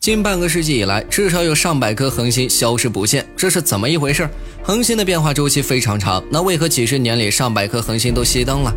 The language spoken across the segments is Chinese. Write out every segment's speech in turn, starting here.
近半个世纪以来，至少有上百颗恒星消失不见，这是怎么一回事？恒星的变化周期非常长，那为何几十年里上百颗恒星都熄灯了？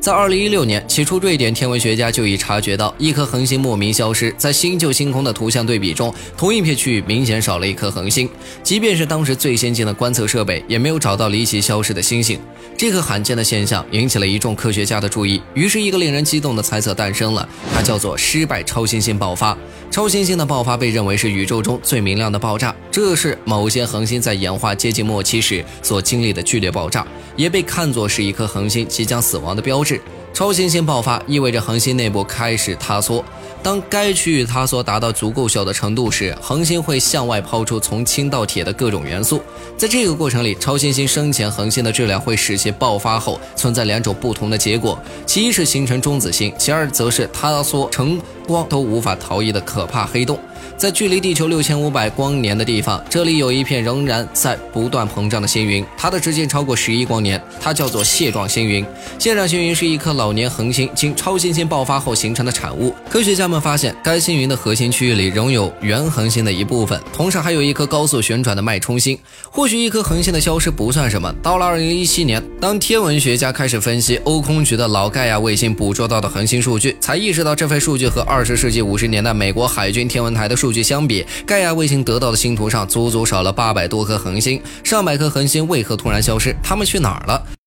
在二零一六年，起初瑞典天文学家就已察觉到一颗恒星莫名消失，在新旧星空的图像对比中，同一片区域明显少了一颗恒星。即便是当时最先进的观测设备，也没有找到离奇消失的星星。这个罕见的现象引起了一众科学家的注意，于是，一个令人激动的猜测诞生了，它叫做“失败超新星爆发”。超新星的爆发被认为是宇宙中最明亮的爆炸，这是某些恒星在演化接近末期时所经历的剧烈爆炸，也被看作是一颗恒星即将死亡的标志。超新星爆发意味着恒星内部开始塌缩，当该区域塌缩达到足够小的程度时，恒星会向外抛出从氢到铁的各种元素。在这个过程里，超新星生前恒星的质量会使其爆发后存在两种不同的结果：其一是形成中子星，其二则是塌缩成光都无法逃逸的可怕黑洞。在距离地球六千五百光年的地方，这里有一片仍然在不断膨胀的星云，它的直径超过十一光年，它叫做蟹状星云。蟹状星云是一颗老年恒星经超新星爆发后形成的产物。科学家们发现，该星云的核心区域里仍有原恒星的一部分，同时还有一颗高速旋转的脉冲星。或许一颗恒星的消失不算什么。到了二零一七年，当天文学家开始分析欧空局的老盖亚卫星捕捉到的恒星数据，才意识到这份数据和二二十世纪五十年代美国海军天文台的数。数据相比，盖亚卫星得到的星图上足足少了八百多颗恒星。上百颗恒星为何突然消失？它们去哪儿了？